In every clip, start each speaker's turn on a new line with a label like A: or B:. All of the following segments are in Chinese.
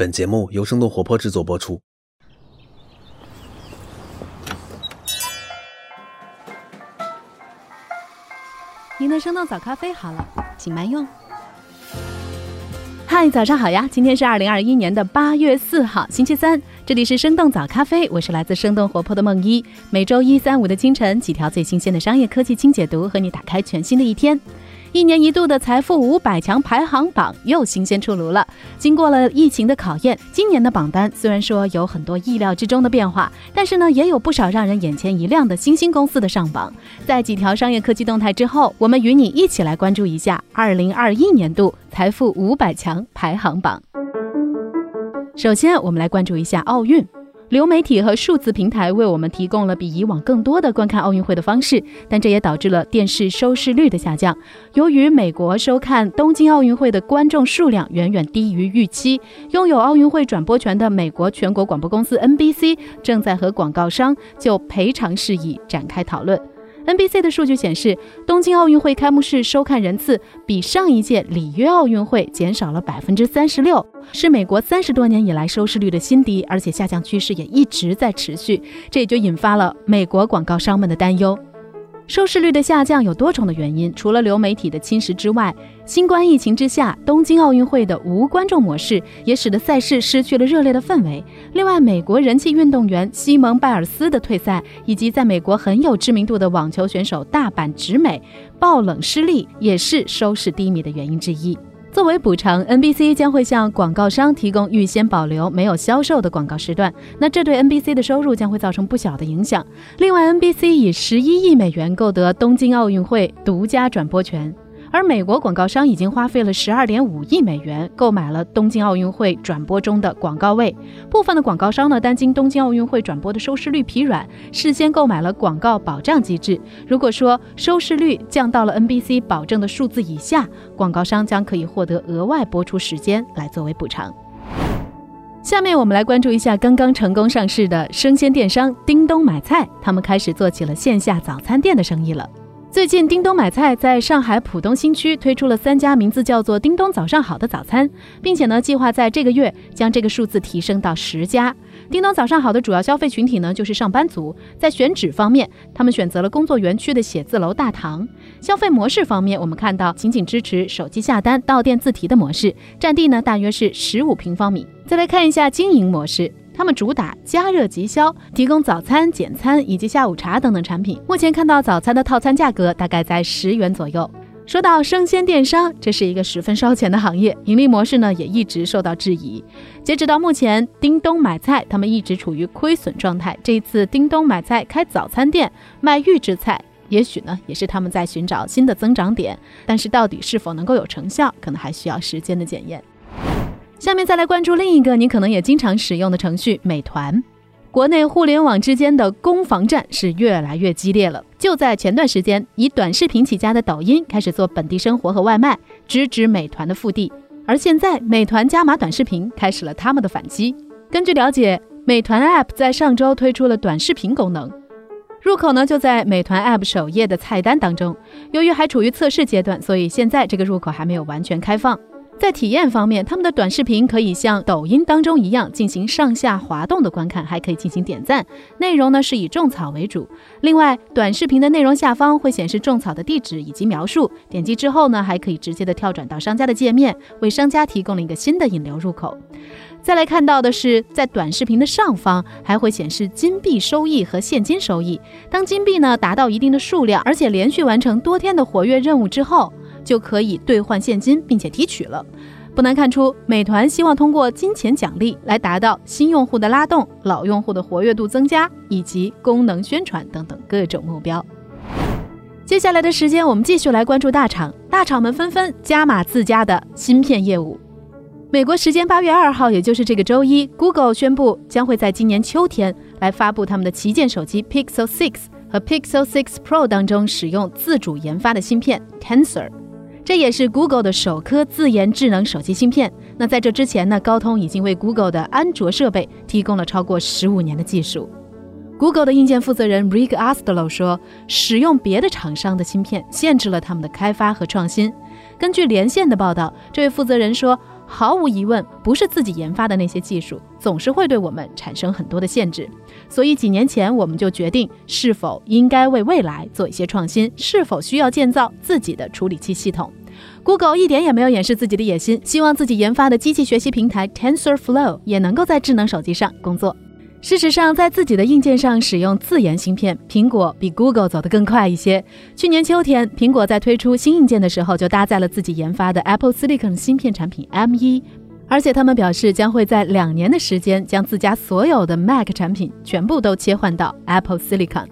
A: 本节目由生动活泼制作播出。
B: 您的生动早咖啡好了，请慢用。嗨，早上好呀！今天是二零二一年的八月四号，星期三。这里是生动早咖啡，我是来自生动活泼的梦一。每周一、三、五的清晨，几条最新鲜的商业科技轻解读，和你打开全新的一天。一年一度的财富五百强排行榜又新鲜出炉了。经过了疫情的考验，今年的榜单虽然说有很多意料之中的变化，但是呢，也有不少让人眼前一亮的新兴公司的上榜。在几条商业科技动态之后，我们与你一起来关注一下二零二一年度财富五百强排行榜。首先，我们来关注一下奥运。流媒体和数字平台为我们提供了比以往更多的观看奥运会的方式，但这也导致了电视收视率的下降。由于美国收看东京奥运会的观众数量远远低于预期，拥有奥运会转播权的美国全国广播公司 NBC 正在和广告商就赔偿事宜展开讨论。NBC 的数据显示，东京奥运会开幕式收看人次比上一届里约奥运会减少了百分之三十六，是美国三十多年以来收视率的新低，而且下降趋势也一直在持续，这也就引发了美国广告商们的担忧。收视率的下降有多重的原因，除了流媒体的侵蚀之外，新冠疫情之下，东京奥运会的无观众模式也使得赛事失去了热烈的氛围。另外，美国人气运动员西蒙·拜尔斯的退赛，以及在美国很有知名度的网球选手大阪直美爆冷失利，也是收视低迷的原因之一。作为补偿，NBC 将会向广告商提供预先保留没有销售的广告时段，那这对 NBC 的收入将会造成不小的影响。另外，NBC 以十一亿美元购得东京奥运会独家转播权。而美国广告商已经花费了十二点五亿美元购买了东京奥运会转播中的广告位。部分的广告商呢担心东京奥运会转播的收视率疲软，事先购买了广告保障机制。如果说收视率降到了 NBC 保证的数字以下，广告商将可以获得额外播出时间来作为补偿。下面我们来关注一下刚刚成功上市的生鲜电商叮咚买菜，他们开始做起了线下早餐店的生意了。最近，叮咚买菜在上海浦东新区推出了三家名字叫做“叮咚早上好”的早餐，并且呢，计划在这个月将这个数字提升到十家。叮咚早上好的主要消费群体呢，就是上班族。在选址方面，他们选择了工作园区的写字楼大堂。消费模式方面，我们看到仅仅支持手机下单、到店自提的模式，占地呢大约是十五平方米。再来看一下经营模式。他们主打加热即销，提供早餐、简餐以及下午茶等等产品。目前看到早餐的套餐价格大概在十元左右。说到生鲜电商，这是一个十分烧钱的行业，盈利模式呢也一直受到质疑。截止到目前，叮咚买菜他们一直处于亏损状态。这一次叮咚买菜开早餐店卖预制菜，也许呢也是他们在寻找新的增长点，但是到底是否能够有成效，可能还需要时间的检验。下面再来关注另一个你可能也经常使用的程序——美团。国内互联网之间的攻防战是越来越激烈了。就在前段时间，以短视频起家的抖音开始做本地生活和外卖，直指美团的腹地。而现在，美团加码短视频，开始了他们的反击。根据了解，美团 App 在上周推出了短视频功能，入口呢就在美团 App 首页的菜单当中。由于还处于测试阶段，所以现在这个入口还没有完全开放。在体验方面，他们的短视频可以像抖音当中一样进行上下滑动的观看，还可以进行点赞。内容呢是以种草为主。另外，短视频的内容下方会显示种草的地址以及描述，点击之后呢，还可以直接的跳转到商家的界面，为商家提供了一个新的引流入口。再来看到的是，在短视频的上方还会显示金币收益和现金收益。当金币呢达到一定的数量，而且连续完成多天的活跃任务之后。就可以兑换现金，并且提取了。不难看出，美团希望通过金钱奖励来达到新用户的拉动、老用户的活跃度增加以及功能宣传等等各种目标。接下来的时间，我们继续来关注大厂，大厂们纷纷加码自家的芯片业务。美国时间八月二号，也就是这个周一，Google 宣布将会在今年秋天来发布他们的旗舰手机 Pixel 6和 Pixel 6 Pro 当中使用自主研发的芯片 Tensor。这也是 Google 的首颗自研智能手机芯片。那在这之前呢，高通已经为 Google 的安卓设备提供了超过十五年的技术。Google 的硬件负责人 Rick Astlow 说：“使用别的厂商的芯片限制了他们的开发和创新。”根据连线的报道，这位负责人说：“毫无疑问，不是自己研发的那些技术，总是会对我们产生很多的限制。所以几年前我们就决定，是否应该为未来做一些创新，是否需要建造自己的处理器系统。Google 一点也没有掩饰自己的野心，希望自己研发的机器学习平台 TensorFlow 也能够在智能手机上工作。事实上，在自己的硬件上使用自研芯片，苹果比 Google 走得更快一些。去年秋天，苹果在推出新硬件的时候，就搭载了自己研发的 Apple Silicon 芯片产品 M1，而且他们表示将会在两年的时间将自家所有的 Mac 产品全部都切换到 Apple Silicon。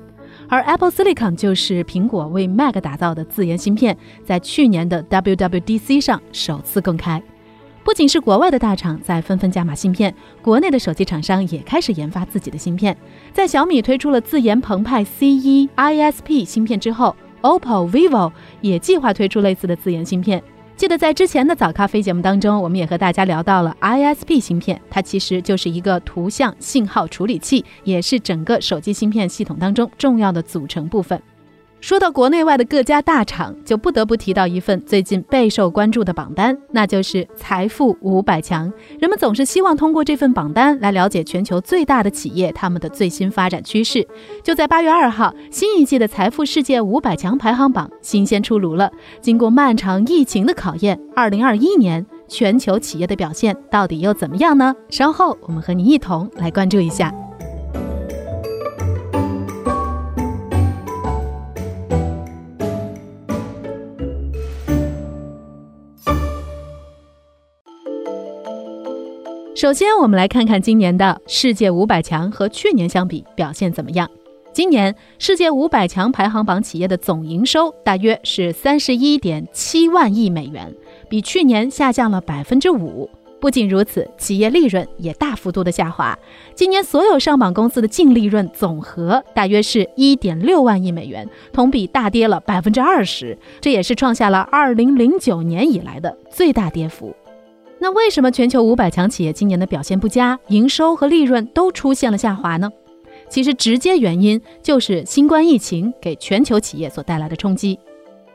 B: 而 Apple Silicon 就是苹果为 Mac 打造的自研芯片，在去年的 WWDC 上首次公开。不仅是国外的大厂在纷纷加码芯片，国内的手机厂商也开始研发自己的芯片。在小米推出了自研澎湃 C1 ISP 芯片之后，OPPO、vivo 也计划推出类似的自研芯片。记得在之前的早咖啡节目当中，我们也和大家聊到了 ISP 芯片，它其实就是一个图像信号处理器，也是整个手机芯片系统当中重要的组成部分。说到国内外的各家大厂，就不得不提到一份最近备受关注的榜单，那就是财富五百强。人们总是希望通过这份榜单来了解全球最大的企业他们的最新发展趋势。就在八月二号，新一季的财富世界五百强排行榜新鲜出炉了。经过漫长疫情的考验，二零二一年全球企业的表现到底又怎么样呢？稍后我们和你一同来关注一下。首先，我们来看看今年的世界五百强和去年相比表现怎么样。今年世界五百强排行榜企业的总营收大约是三十一点七万亿美元，比去年下降了百分之五。不仅如此，企业利润也大幅度的下滑。今年所有上榜公司的净利润总和大约是一点六万亿美元，同比大跌了百分之二十，这也是创下了二零零九年以来的最大跌幅。那为什么全球五百强企业今年的表现不佳，营收和利润都出现了下滑呢？其实直接原因就是新冠疫情给全球企业所带来的冲击。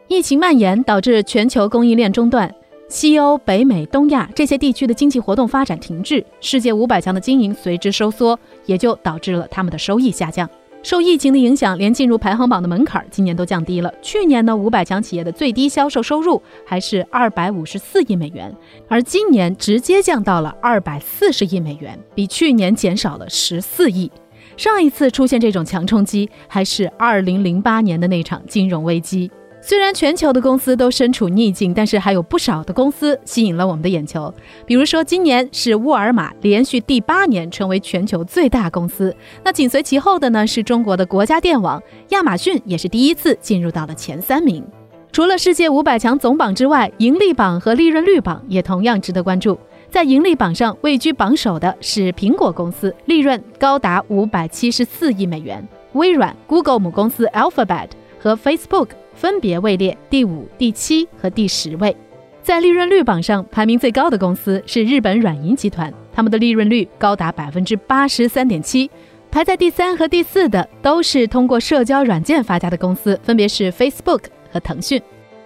B: 疫情蔓延导致全球供应链中断，西欧、北美、东亚这些地区的经济活动发展停滞，世界五百强的经营随之收缩，也就导致了他们的收益下降。受疫情的影响，连进入排行榜的门槛今年都降低了。去年呢，五百强企业的最低销售收入还是二百五十四亿美元，而今年直接降到了二百四十亿美元，比去年减少了十四亿。上一次出现这种强冲击，还是二零零八年的那场金融危机。虽然全球的公司都身处逆境，但是还有不少的公司吸引了我们的眼球。比如说，今年是沃尔玛连续第八年成为全球最大公司。那紧随其后的呢，是中国的国家电网，亚马逊也是第一次进入到了前三名。除了世界五百强总榜之外，盈利榜和利润率榜也同样值得关注。在盈利榜上位居榜首的是苹果公司，利润高达五百七十四亿美元。微软、Google 母公司 Alphabet 和 Facebook。分别位列第五、第七和第十位，在利润率榜上排名最高的公司是日本软银集团，他们的利润率高达百分之八十三点七。排在第三和第四的都是通过社交软件发家的公司，分别是 Facebook 和腾讯。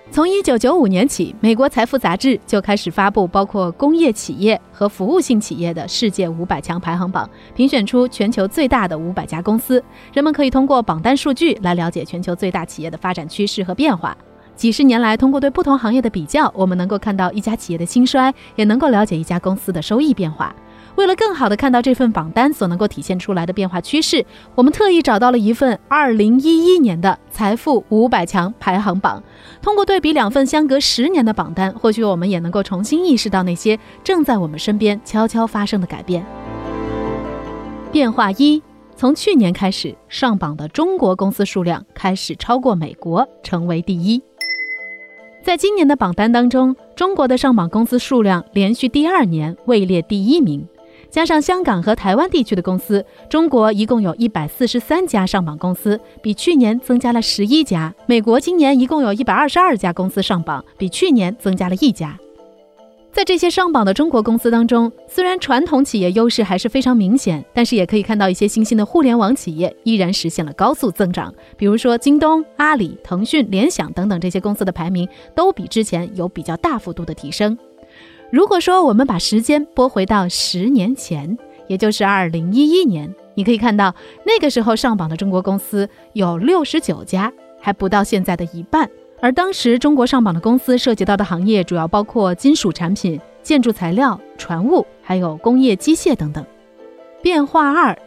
B: 从一九九五年起，美国财富杂志就开始发布包括工业企业和服务性企业的世界五百强排行榜，评选出全球最大的五百家公司。人们可以通过榜单数据来了解全球最大企业的发展趋势和变化。几十年来，通过对不同行业的比较，我们能够看到一家企业的兴衰，也能够了解一家公司的收益变化。为了更好地看到这份榜单所能够体现出来的变化趋势，我们特意找到了一份2011年的财富五百强排行榜。通过对比两份相隔十年的榜单，或许我们也能够重新意识到那些正在我们身边悄悄发生的改变。变化一：从去年开始，上榜的中国公司数量开始超过美国，成为第一。在今年的榜单当中，中国的上榜公司数量连续第二年位列第一名。加上香港和台湾地区的公司，中国一共有一百四十三家上榜公司，比去年增加了十一家。美国今年一共有一百二十二家公司上榜，比去年增加了一家。在这些上榜的中国公司当中，虽然传统企业优势还是非常明显，但是也可以看到一些新兴的互联网企业依然实现了高速增长。比如说，京东、阿里、腾讯、联想等等这些公司的排名都比之前有比较大幅度的提升。如果说我们把时间拨回到十年前，也就是二零一一年，你可以看到那个时候上榜的中国公司有六十九家，还不到现在的一半。而当时中国上榜的公司涉及到的行业主要包括金属产品、建筑材料、船务，还有工业机械等等。变化二，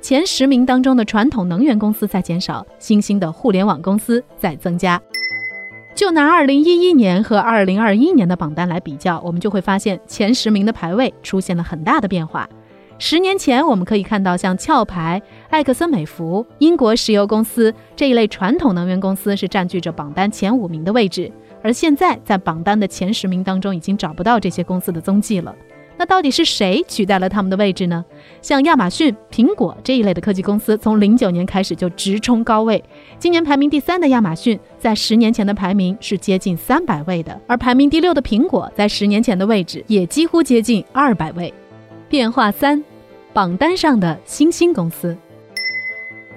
B: 前十名当中的传统能源公司在减少，新兴的互联网公司在增加。就拿二零一一年和二零二一年的榜单来比较，我们就会发现前十名的排位出现了很大的变化。十年前，我们可以看到像壳牌、埃克森美孚、英国石油公司这一类传统能源公司是占据着榜单前五名的位置，而现在在榜单的前十名当中已经找不到这些公司的踪迹了。那到底是谁取代了他们的位置呢？像亚马逊、苹果这一类的科技公司，从零九年开始就直冲高位。今年排名第三的亚马逊，在十年前的排名是接近三百位的，而排名第六的苹果，在十年前的位置也几乎接近二百位。变化三，榜单上的新兴公司。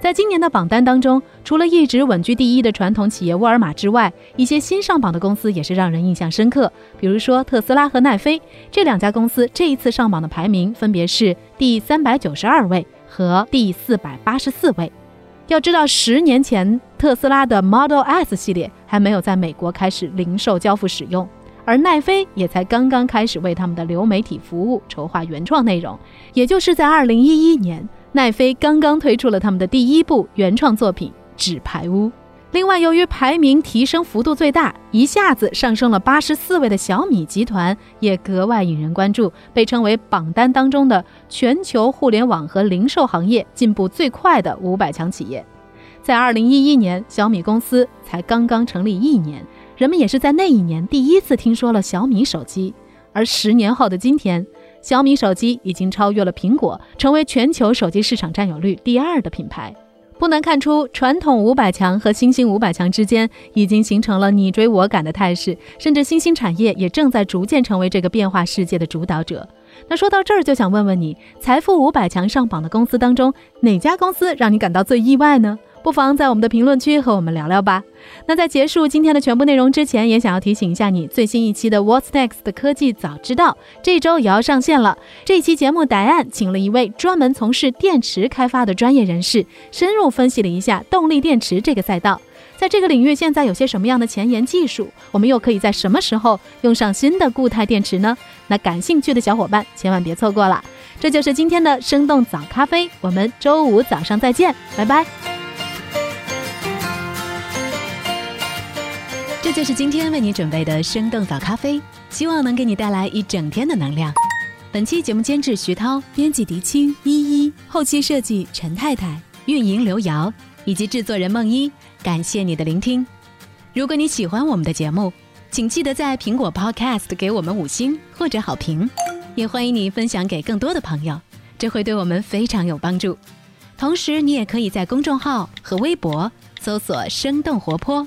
B: 在今年的榜单当中，除了一直稳居第一的传统企业沃尔玛之外，一些新上榜的公司也是让人印象深刻。比如说特斯拉和奈飞这两家公司，这一次上榜的排名分别是第三百九十二位和第四百八十四位。要知道，十年前特斯拉的 Model S 系列还没有在美国开始零售交付使用，而奈飞也才刚刚开始为他们的流媒体服务筹划原创内容，也就是在二零一一年。奈飞刚刚推出了他们的第一部原创作品《纸牌屋》。另外，由于排名提升幅度最大，一下子上升了八十四位的小米集团也格外引人关注，被称为榜单当中的全球互联网和零售行业进步最快的五百强企业。在二零一一年，小米公司才刚刚成立一年，人们也是在那一年第一次听说了小米手机。而十年后的今天，小米手机已经超越了苹果，成为全球手机市场占有率第二的品牌。不难看出，传统五百强和新兴五百强之间已经形成了你追我赶的态势，甚至新兴产业也正在逐渐成为这个变化世界的主导者。那说到这儿，就想问问你，财富五百强上榜的公司当中，哪家公司让你感到最意外呢？不妨在我们的评论区和我们聊聊吧。那在结束今天的全部内容之前，也想要提醒一下你，最新一期的 What's Next 的科技早知道这周也要上线了。这期节目，答案请了一位专门从事电池开发的专业人士，深入分析了一下动力电池这个赛道，在这个领域现在有些什么样的前沿技术，我们又可以在什么时候用上新的固态电池呢？那感兴趣的小伙伴千万别错过了。这就是今天的生动早咖啡，我们周五早上再见，拜拜。这就是今天为你准备的生动早咖啡，希望能给你带来一整天的能量。本期节目监制徐涛，编辑狄青依依，后期设计陈太太，运营刘瑶，以及制作人梦一。感谢你的聆听。如果你喜欢我们的节目，请记得在苹果 Podcast 给我们五星或者好评，也欢迎你分享给更多的朋友，这会对我们非常有帮助。同时，你也可以在公众号和微博搜索“生动活泼”。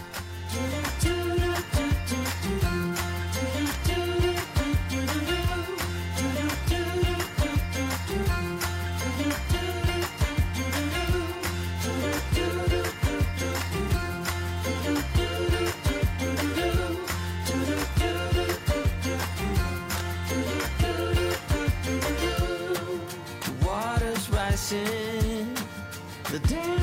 B: the day.